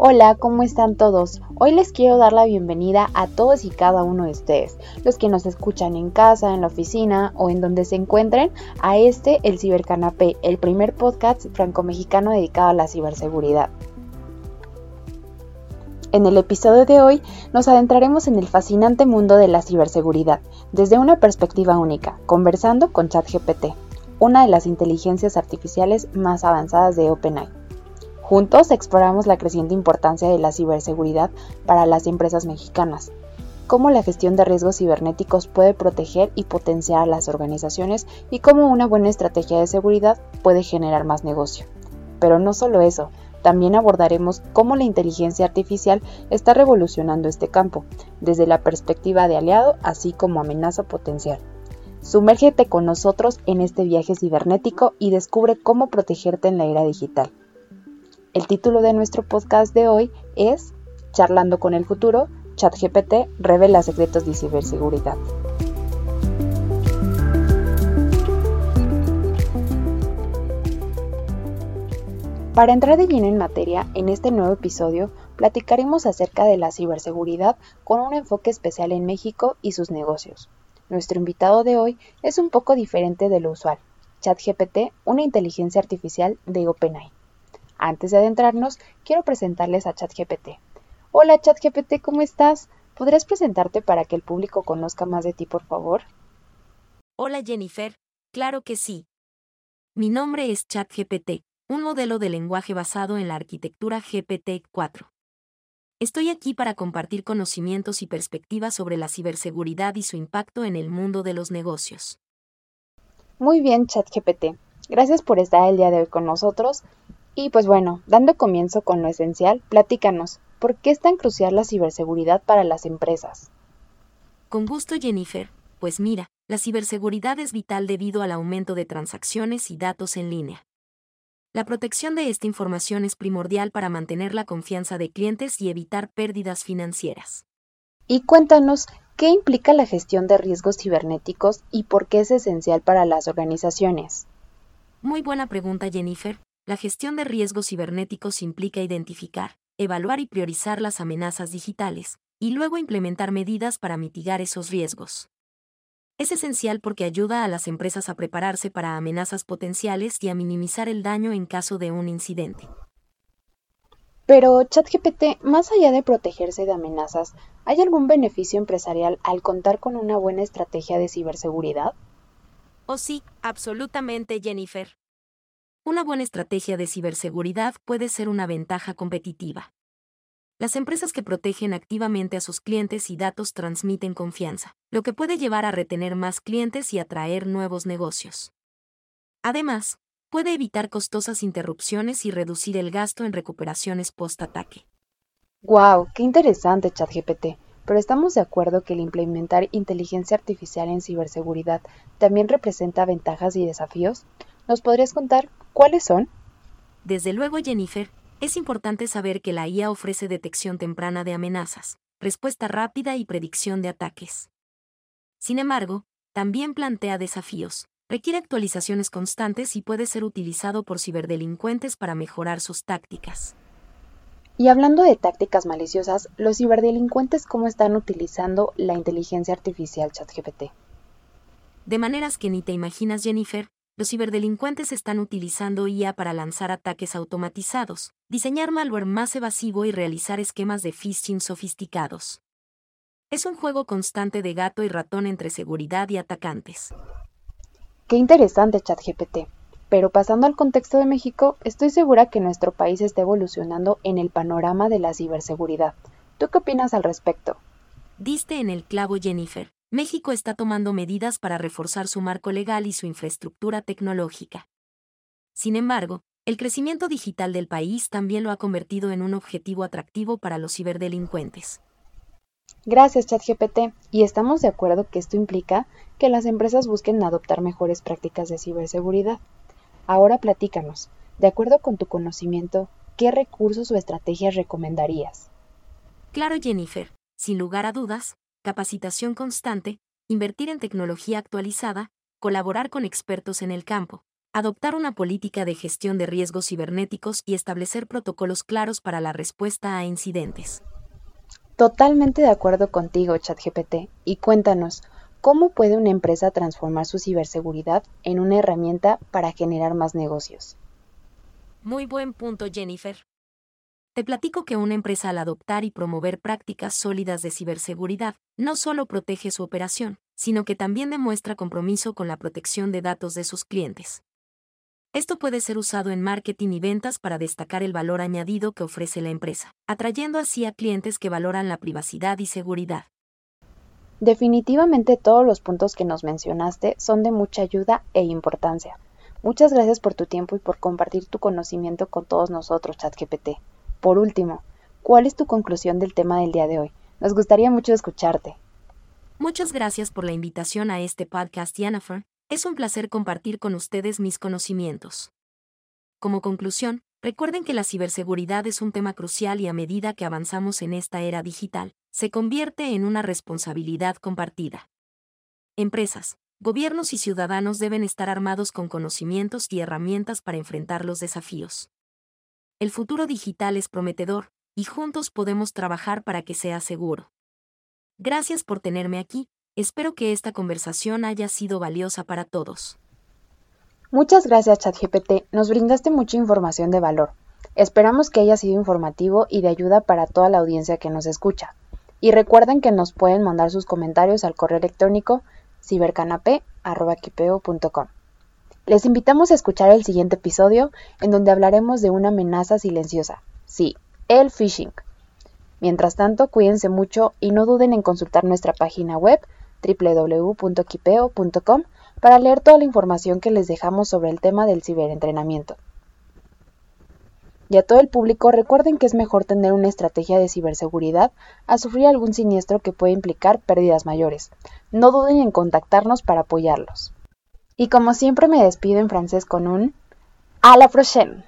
Hola, ¿cómo están todos? Hoy les quiero dar la bienvenida a todos y cada uno de ustedes, los que nos escuchan en casa, en la oficina o en donde se encuentren, a este, el Cibercanapé, el primer podcast franco-mexicano dedicado a la ciberseguridad. En el episodio de hoy nos adentraremos en el fascinante mundo de la ciberseguridad, desde una perspectiva única, conversando con ChatGPT, una de las inteligencias artificiales más avanzadas de OpenAI. Juntos exploramos la creciente importancia de la ciberseguridad para las empresas mexicanas, cómo la gestión de riesgos cibernéticos puede proteger y potenciar a las organizaciones y cómo una buena estrategia de seguridad puede generar más negocio. Pero no solo eso, también abordaremos cómo la inteligencia artificial está revolucionando este campo, desde la perspectiva de aliado así como amenaza potencial. Sumérgete con nosotros en este viaje cibernético y descubre cómo protegerte en la era digital. El título de nuestro podcast de hoy es Charlando con el futuro, ChatGPT revela secretos de ciberseguridad. Para entrar de lleno en materia, en este nuevo episodio platicaremos acerca de la ciberseguridad con un enfoque especial en México y sus negocios. Nuestro invitado de hoy es un poco diferente de lo usual, ChatGPT, una inteligencia artificial de OpenAI. Antes de adentrarnos, quiero presentarles a ChatGPT. Hola ChatGPT, ¿cómo estás? ¿Podrías presentarte para que el público conozca más de ti, por favor? Hola Jennifer, claro que sí. Mi nombre es ChatGPT, un modelo de lenguaje basado en la arquitectura GPT-4. Estoy aquí para compartir conocimientos y perspectivas sobre la ciberseguridad y su impacto en el mundo de los negocios. Muy bien, ChatGPT. Gracias por estar el día de hoy con nosotros y pues bueno, dando comienzo con lo esencial, platícanos, ¿por qué es tan crucial la ciberseguridad para las empresas? Con gusto, Jennifer. Pues mira, la ciberseguridad es vital debido al aumento de transacciones y datos en línea. La protección de esta información es primordial para mantener la confianza de clientes y evitar pérdidas financieras. Y cuéntanos, ¿qué implica la gestión de riesgos cibernéticos y por qué es esencial para las organizaciones? Muy buena pregunta, Jennifer. La gestión de riesgos cibernéticos implica identificar, evaluar y priorizar las amenazas digitales, y luego implementar medidas para mitigar esos riesgos. Es esencial porque ayuda a las empresas a prepararse para amenazas potenciales y a minimizar el daño en caso de un incidente. Pero ChatGPT, más allá de protegerse de amenazas, ¿hay algún beneficio empresarial al contar con una buena estrategia de ciberseguridad? Oh sí, absolutamente, Jennifer. Una buena estrategia de ciberseguridad puede ser una ventaja competitiva. Las empresas que protegen activamente a sus clientes y datos transmiten confianza, lo que puede llevar a retener más clientes y atraer nuevos negocios. Además, puede evitar costosas interrupciones y reducir el gasto en recuperaciones post-ataque. ¡Wow! ¡Qué interesante, ChatGPT! Pero estamos de acuerdo que el implementar inteligencia artificial en ciberseguridad también representa ventajas y desafíos. ¿Nos podrías contar cuáles son? Desde luego, Jennifer, es importante saber que la IA ofrece detección temprana de amenazas, respuesta rápida y predicción de ataques. Sin embargo, también plantea desafíos, requiere actualizaciones constantes y puede ser utilizado por ciberdelincuentes para mejorar sus tácticas. Y hablando de tácticas maliciosas, ¿los ciberdelincuentes cómo están utilizando la inteligencia artificial ChatGPT? De maneras que ni te imaginas, Jennifer, los ciberdelincuentes están utilizando IA para lanzar ataques automatizados, diseñar malware más evasivo y realizar esquemas de phishing sofisticados. Es un juego constante de gato y ratón entre seguridad y atacantes. Qué interesante ChatGPT. Pero pasando al contexto de México, estoy segura que nuestro país está evolucionando en el panorama de la ciberseguridad. ¿Tú qué opinas al respecto? Diste en el clavo, Jennifer. México está tomando medidas para reforzar su marco legal y su infraestructura tecnológica. Sin embargo, el crecimiento digital del país también lo ha convertido en un objetivo atractivo para los ciberdelincuentes. Gracias, ChatGPT. Y estamos de acuerdo que esto implica que las empresas busquen adoptar mejores prácticas de ciberseguridad. Ahora platícanos, de acuerdo con tu conocimiento, ¿qué recursos o estrategias recomendarías? Claro, Jennifer. Sin lugar a dudas, capacitación constante, invertir en tecnología actualizada, colaborar con expertos en el campo, adoptar una política de gestión de riesgos cibernéticos y establecer protocolos claros para la respuesta a incidentes. Totalmente de acuerdo contigo, ChatGPT. Y cuéntanos, ¿cómo puede una empresa transformar su ciberseguridad en una herramienta para generar más negocios? Muy buen punto, Jennifer. Te platico que una empresa al adoptar y promover prácticas sólidas de ciberseguridad no solo protege su operación, sino que también demuestra compromiso con la protección de datos de sus clientes. Esto puede ser usado en marketing y ventas para destacar el valor añadido que ofrece la empresa, atrayendo así a clientes que valoran la privacidad y seguridad. Definitivamente todos los puntos que nos mencionaste son de mucha ayuda e importancia. Muchas gracias por tu tiempo y por compartir tu conocimiento con todos nosotros, ChatGPT. Por último, ¿cuál es tu conclusión del tema del día de hoy? Nos gustaría mucho escucharte. Muchas gracias por la invitación a este podcast, Jennifer. Es un placer compartir con ustedes mis conocimientos. Como conclusión, recuerden que la ciberseguridad es un tema crucial y a medida que avanzamos en esta era digital, se convierte en una responsabilidad compartida. Empresas, gobiernos y ciudadanos deben estar armados con conocimientos y herramientas para enfrentar los desafíos. El futuro digital es prometedor, y juntos podemos trabajar para que sea seguro. Gracias por tenerme aquí, Espero que esta conversación haya sido valiosa para todos. Muchas gracias ChatGPT, nos brindaste mucha información de valor. Esperamos que haya sido informativo y de ayuda para toda la audiencia que nos escucha. Y recuerden que nos pueden mandar sus comentarios al correo electrónico cibercanape.com. Les invitamos a escuchar el siguiente episodio en donde hablaremos de una amenaza silenciosa. Sí, el phishing. Mientras tanto, cuídense mucho y no duden en consultar nuestra página web www.kipeo.com para leer toda la información que les dejamos sobre el tema del ciberentrenamiento. Y a todo el público recuerden que es mejor tener una estrategia de ciberseguridad a sufrir algún siniestro que puede implicar pérdidas mayores. No duden en contactarnos para apoyarlos. Y como siempre me despido en francés con un a la prochaine.